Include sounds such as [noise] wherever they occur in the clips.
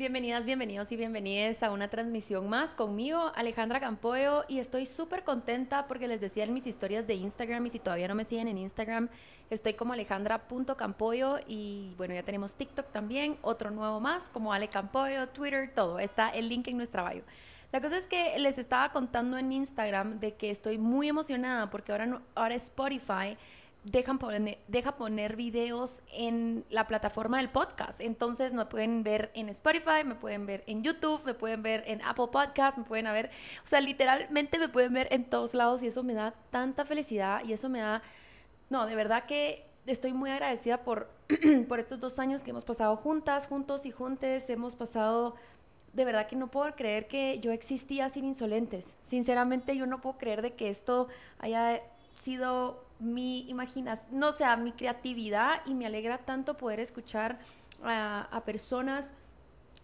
Bienvenidas, bienvenidos y bienvenidas a una transmisión más conmigo, Alejandra Campoyo, y estoy súper contenta porque les decía en mis historias de Instagram y si todavía no me siguen en Instagram, estoy como alejandra.campoyo y bueno, ya tenemos TikTok también, otro nuevo más como Ale Campoyo, Twitter, todo, está el link en nuestra bio. La cosa es que les estaba contando en Instagram de que estoy muy emocionada porque ahora, ahora Spotify dejan poner, deja poner videos en la plataforma del podcast. Entonces me pueden ver en Spotify, me pueden ver en YouTube, me pueden ver en Apple Podcast, me pueden ver, o sea, literalmente me pueden ver en todos lados y eso me da tanta felicidad y eso me da, no, de verdad que estoy muy agradecida por, [clears throat] por estos dos años que hemos pasado juntas, juntos y juntes, hemos pasado... De verdad que no puedo creer que yo existía sin insolentes. Sinceramente yo no puedo creer de que esto haya sido mi imaginación, no sea, mi creatividad y me alegra tanto poder escuchar a personas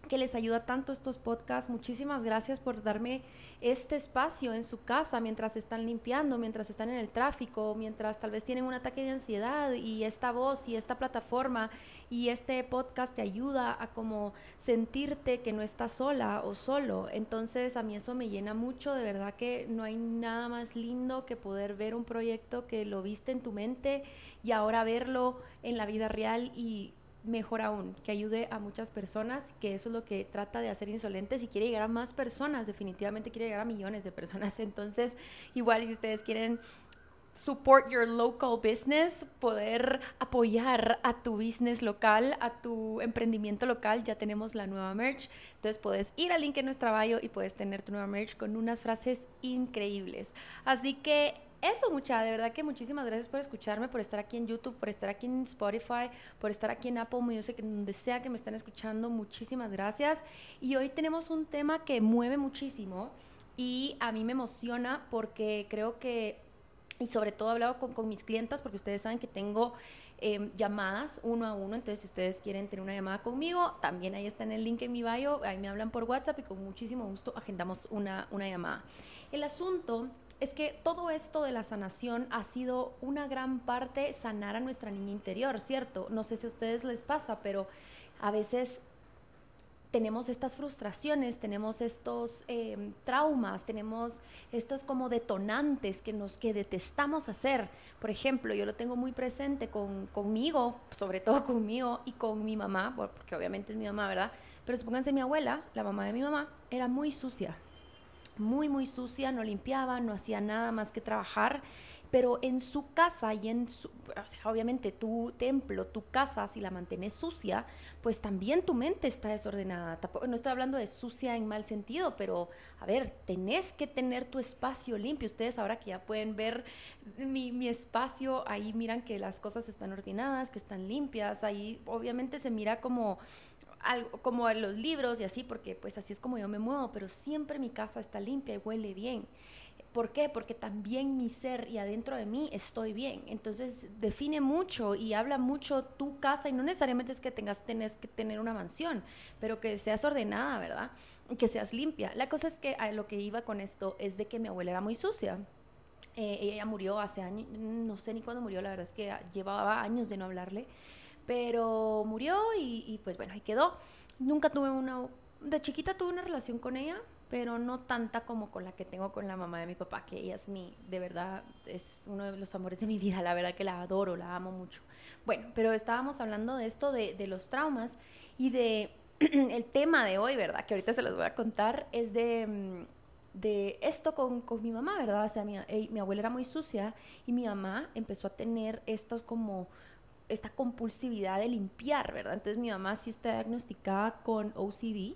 que les ayuda tanto estos podcasts. Muchísimas gracias por darme este espacio en su casa mientras están limpiando, mientras están en el tráfico, mientras tal vez tienen un ataque de ansiedad y esta voz y esta plataforma y este podcast te ayuda a como sentirte que no estás sola o solo. Entonces a mí eso me llena mucho, de verdad que no hay nada más lindo que poder ver un proyecto que lo viste en tu mente y ahora verlo en la vida real y mejor aún, que ayude a muchas personas, que eso es lo que trata de hacer Insolentes y quiere llegar a más personas, definitivamente quiere llegar a millones de personas. [laughs] Entonces, igual si ustedes quieren support your local business, poder apoyar a tu business local, a tu emprendimiento local, ya tenemos la nueva merch. Entonces puedes ir al link en nuestra bio y puedes tener tu nueva merch con unas frases increíbles. Así que eso, mucha, de verdad que muchísimas gracias por escucharme, por estar aquí en YouTube, por estar aquí en Spotify, por estar aquí en Apple Music, donde sea que me estén escuchando, muchísimas gracias. Y hoy tenemos un tema que mueve muchísimo y a mí me emociona porque creo que, y sobre todo he hablado con, con mis clientas, porque ustedes saben que tengo em, llamadas uno a uno, entonces si ustedes quieren tener una llamada conmigo, también ahí está en el link en mi bio, ahí me hablan por WhatsApp y con muchísimo gusto agendamos una, una llamada. El asunto es que todo esto de la sanación ha sido una gran parte sanar a nuestra niña interior, ¿cierto? No sé si a ustedes les pasa, pero a veces tenemos estas frustraciones, tenemos estos em, traumas, tenemos estos como detonantes que nos que detestamos hacer. Por ejemplo, yo lo tengo muy presente con, conmigo, sobre todo conmigo y con mi mamá, porque obviamente es mi mamá, ¿verdad? Pero supónganse mi abuela, la mamá de mi mamá, era muy sucia, muy, muy sucia, no limpiaba, no hacía nada más que trabajar, pero en su casa y en su, obviamente tu templo, tu casa, si la mantienes sucia, pues también tu mente está desordenada. no estoy hablando de sucia en mal sentido, pero a ver, tenés que tener tu espacio limpio. Ustedes ahora que ya pueden ver mi, mi espacio, ahí miran que las cosas están ordenadas, que están limpias, ahí obviamente se mira como algo, como los libros y así, porque pues así es como yo me muevo, pero siempre mi casa está limpia y huele bien. ¿Por qué? Porque también mi ser y adentro de mí estoy bien. Entonces define mucho y habla mucho tu casa y no necesariamente es que tengas tenés que tener una mansión, pero que seas ordenada, ¿verdad? Que seas limpia. La cosa es que lo que iba con esto es de que mi abuela era muy sucia. Eh, ella murió hace años, no sé ni cuándo murió, la verdad es que llevaba años de no hablarle pero murió y, pues bueno, ahí quedó. Nunca tuve una, de chiquita tuve una relación con ella, pero no tanta como con la que tengo con la mamá de mi papá, que ella es mi, de verdad, es uno de los amores de mi vida, la verdad que la adoro, la amo mucho. Bueno, pero estábamos hablando de esto, de, de los traumas y de [clears throat] el tema de hoy, ¿verdad? Que ahorita se los voy a contar, es de, mm, de esto con, con mi mamá, ¿verdad? O sea, mi, mi abuela era muy sucia y mi mamá empezó a tener estos como esta compulsividad de limpiar, ¿verdad? Entonces mi mamá sí está diagnosticada con OCD.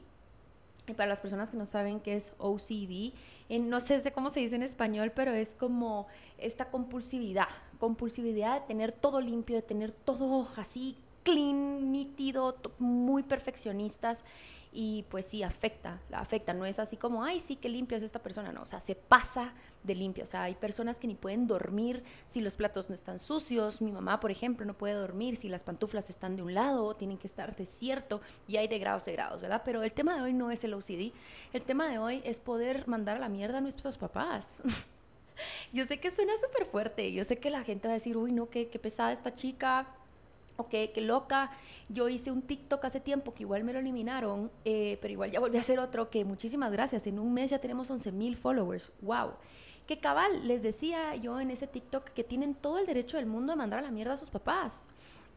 Y para las personas que no saben qué es OCD, no sé cómo se dice en español, pero es como esta compulsividad, compulsividad de tener todo limpio, de tener todo así clean, nítido, muy perfeccionistas y pues sí, afecta, la afecta, no es así como, ay, sí, que limpia es esta persona, no, o sea, se pasa de limpia, o sea, hay personas que ni pueden dormir si los platos no están sucios, mi mamá, por ejemplo, no puede dormir si las pantuflas están de un lado, tienen que estar desierto y hay de grados de grados, ¿verdad? Pero el tema de hoy no es el OCD, el tema de hoy es poder mandar a la mierda a nuestros papás. [laughs] yo sé que suena súper fuerte, yo sé que la gente va a decir, uy, no, qué, qué pesada esta chica, qué loca. Yo hice un TikTok hace tiempo que igual me lo eliminaron, eh, pero igual ya volví a hacer otro que muchísimas gracias. En un mes ya tenemos 11 mil followers. ¡Wow! Que cabal, les decía yo en ese TikTok que tienen todo el derecho del mundo de mandar a la mierda a sus papás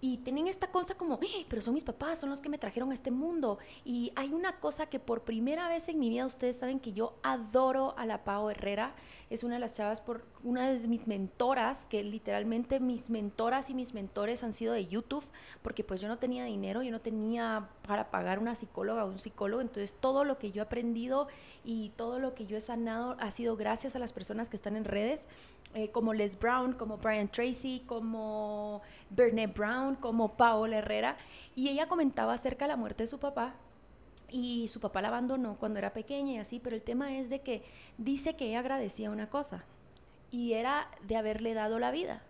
y tienen esta cosa como, ¡Ah! pero son mis papás, son los que me trajeron a este mundo. Y hay una cosa que por primera vez en mi vida ustedes saben que yo adoro a la Pau Herrera. Es una de las chavas, por una de mis mentoras, que literalmente mis mentoras y mis mentores han sido de YouTube, porque pues yo no tenía dinero, yo no tenía para pagar una psicóloga o un psicólogo. Entonces todo lo que yo he aprendido y todo lo que yo he sanado ha sido gracias a las personas que están en redes, eh, como Les Brown, como Brian Tracy, como Bernie Brown, como Paola Herrera. Y ella comentaba acerca de la muerte de su papá y su papá la abandonó cuando era pequeña y así, pero el tema es de que dice que ella agradecía una cosa y era de haberle dado la vida.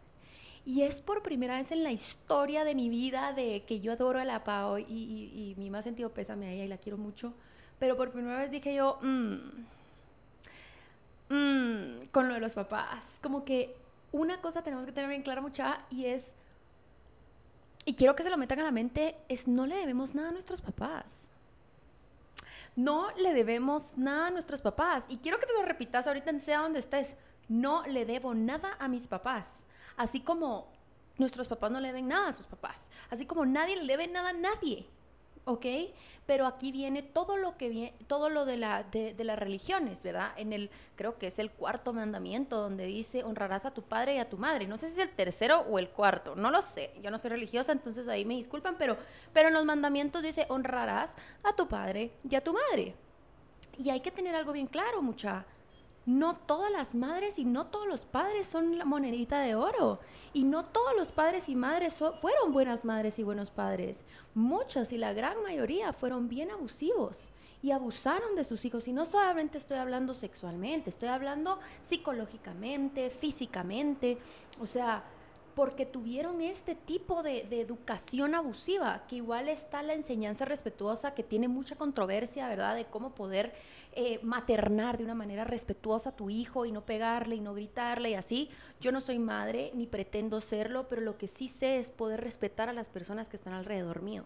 Y es por primera vez en la historia de mi vida de que yo adoro a la Pao y, y mi más sentido pésame a ella y la quiero mucho pero por primera vez dije yo, mmm, mmm, con lo de los papás, como que una cosa tenemos que tener bien clara mucha y es, y quiero que se lo metan a la mente, es no le debemos nada a nuestros papás. No le debemos nada a nuestros papás. Y quiero que te lo repitas ahorita, sea donde estés. No le debo nada a mis papás. Así como nuestros papás no le deben nada a sus papás. Así como nadie le debe nada a nadie. ¿Ok? Pero aquí viene todo lo que viene, todo lo de, la, de, las religiones, ¿verdad? En el, creo que es el cuarto mandamiento donde dice honrarás a tu padre y a tu madre. No sé si es el tercero o el cuarto, no lo sé. Yo no soy religiosa, entonces ahí me disculpan, pero, pero en los mandamientos dice honrarás a tu padre y a tu madre. Y hay que tener algo bien claro, mucha no todas las madres y no todos los padres son la monedita de oro. Y no todos los padres y madres fueron buenas madres y buenos padres. Muchos y la gran mayoría fueron bien abusivos y abusaron de sus hijos. Y no solamente estoy hablando sexualmente, estoy hablando psicológicamente, físicamente. O sea, porque tuvieron este tipo de, de, educación abusiva, que igual está la enseñanza respetuosa, que tiene mucha controversia, ¿verdad? De cómo poder eh, maternar de una manera respetuosa a tu hijo y no pegarle y no gritarle y así. Yo no soy madre ni pretendo serlo, pero lo que sí sé es poder respetar a las personas que están alrededor mío.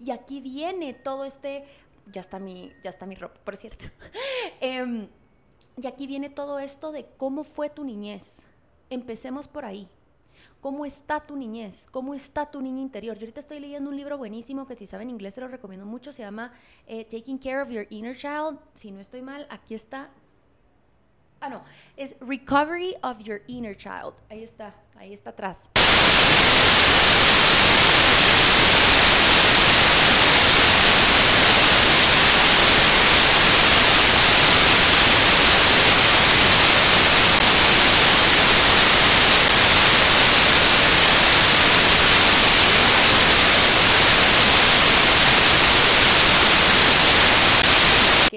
Y aquí viene todo este, ya está mi, ya está mi ropa, por cierto. [laughs] Em, y aquí viene todo esto de cómo fue tu niñez. Empecemos por ahí. ¿Cómo está tu niñez? ¿Cómo está tu niña interior? Yo ahorita estoy leyendo un libro buenísimo que si saben inglés se lo recomiendo mucho. Se llama eh, Taking Care of Your Inner Child. Si no estoy mal, aquí está. Ah, no. Es Recovery of Your Inner Child. Ahí está. Ahí está atrás.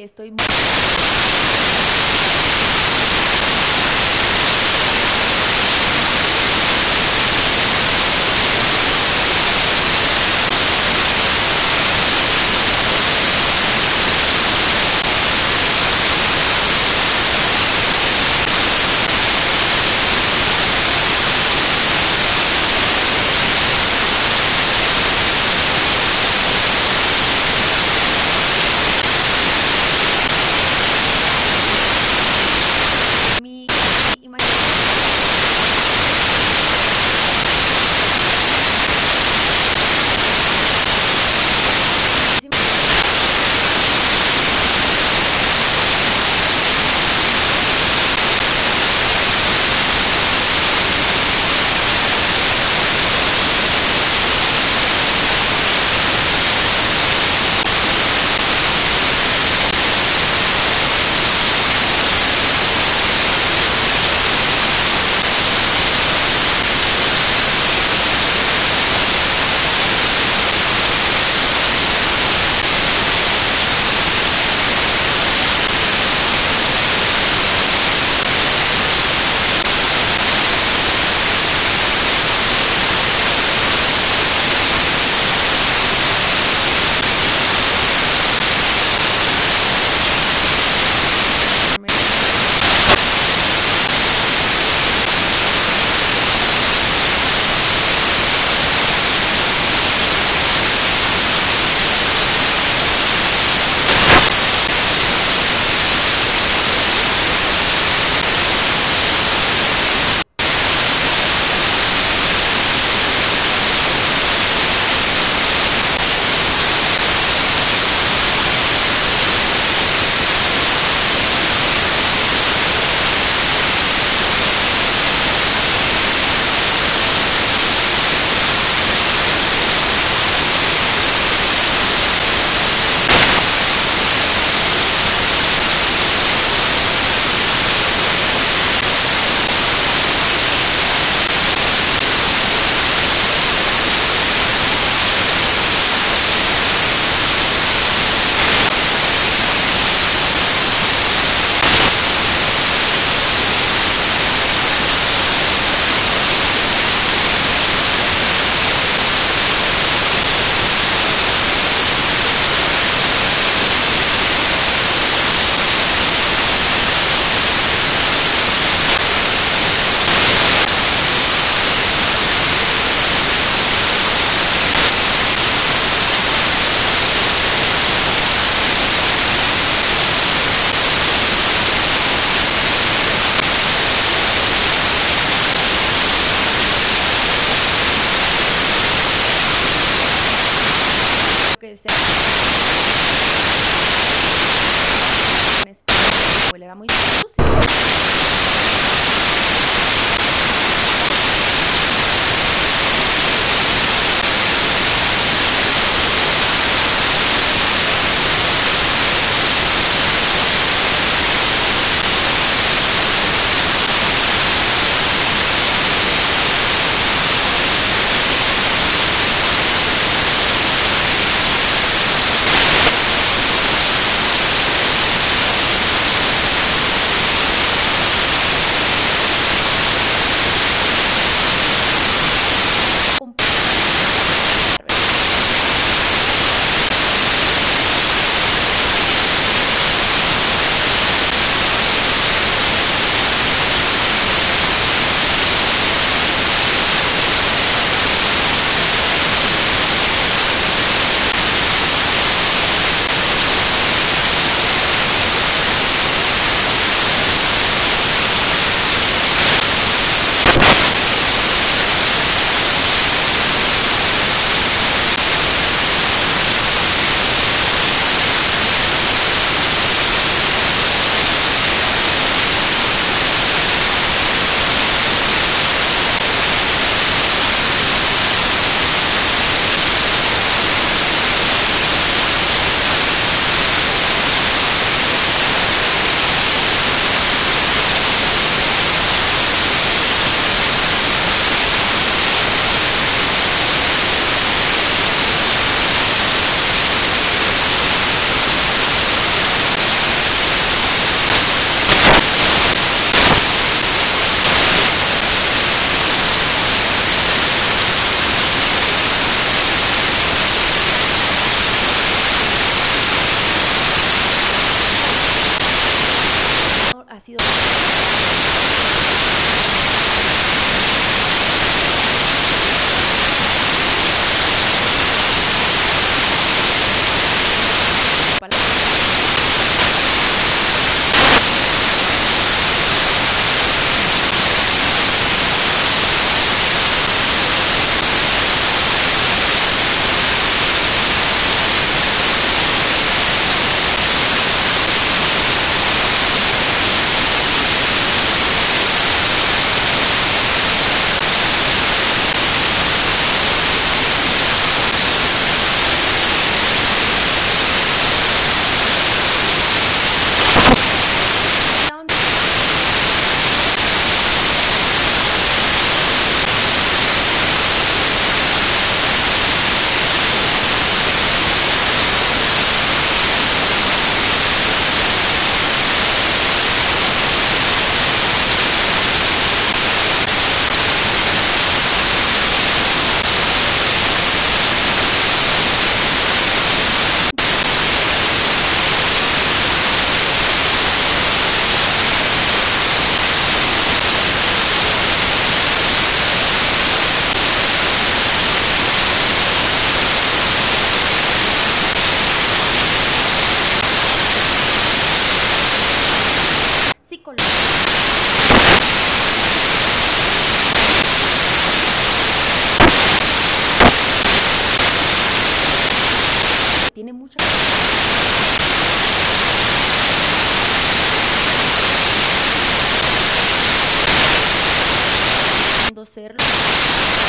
Estoy sido... serlo.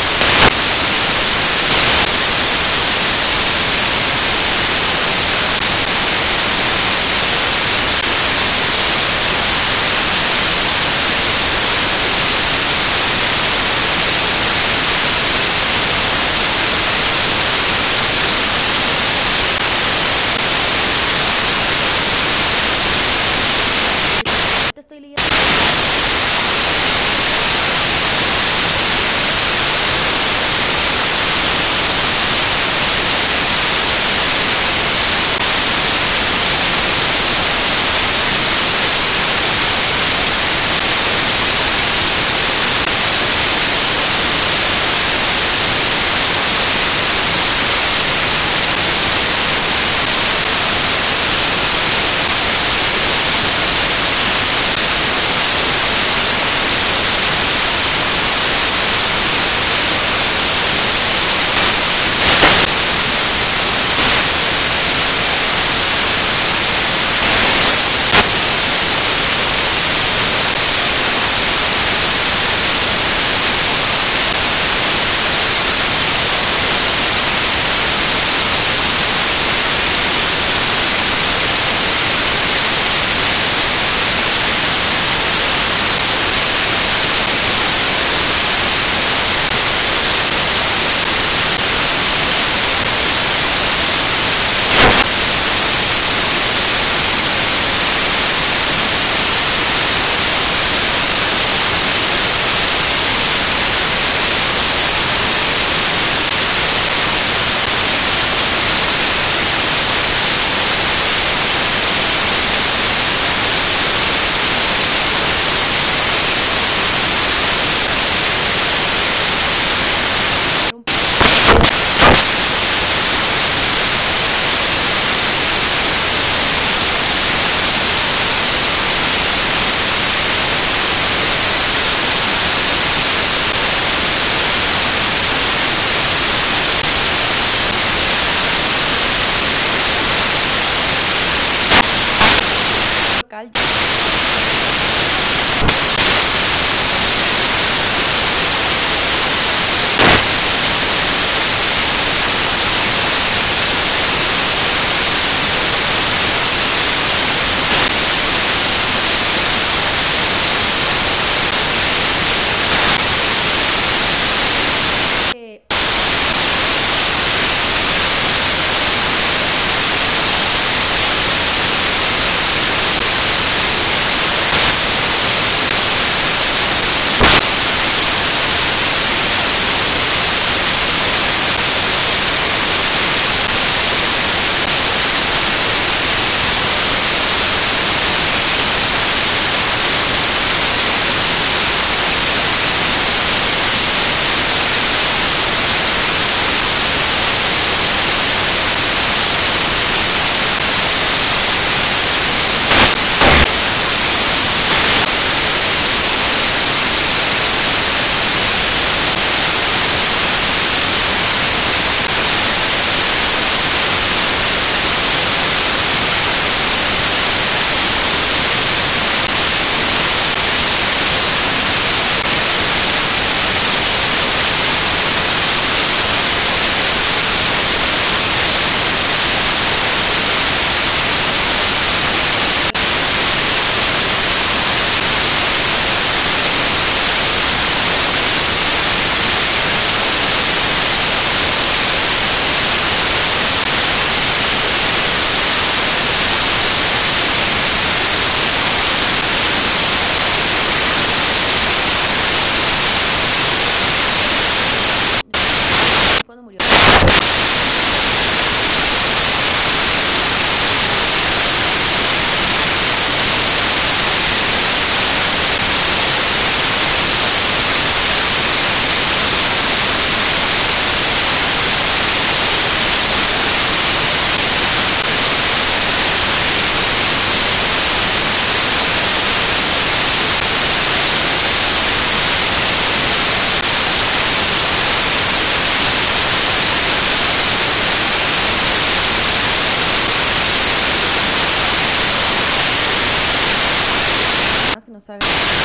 savais.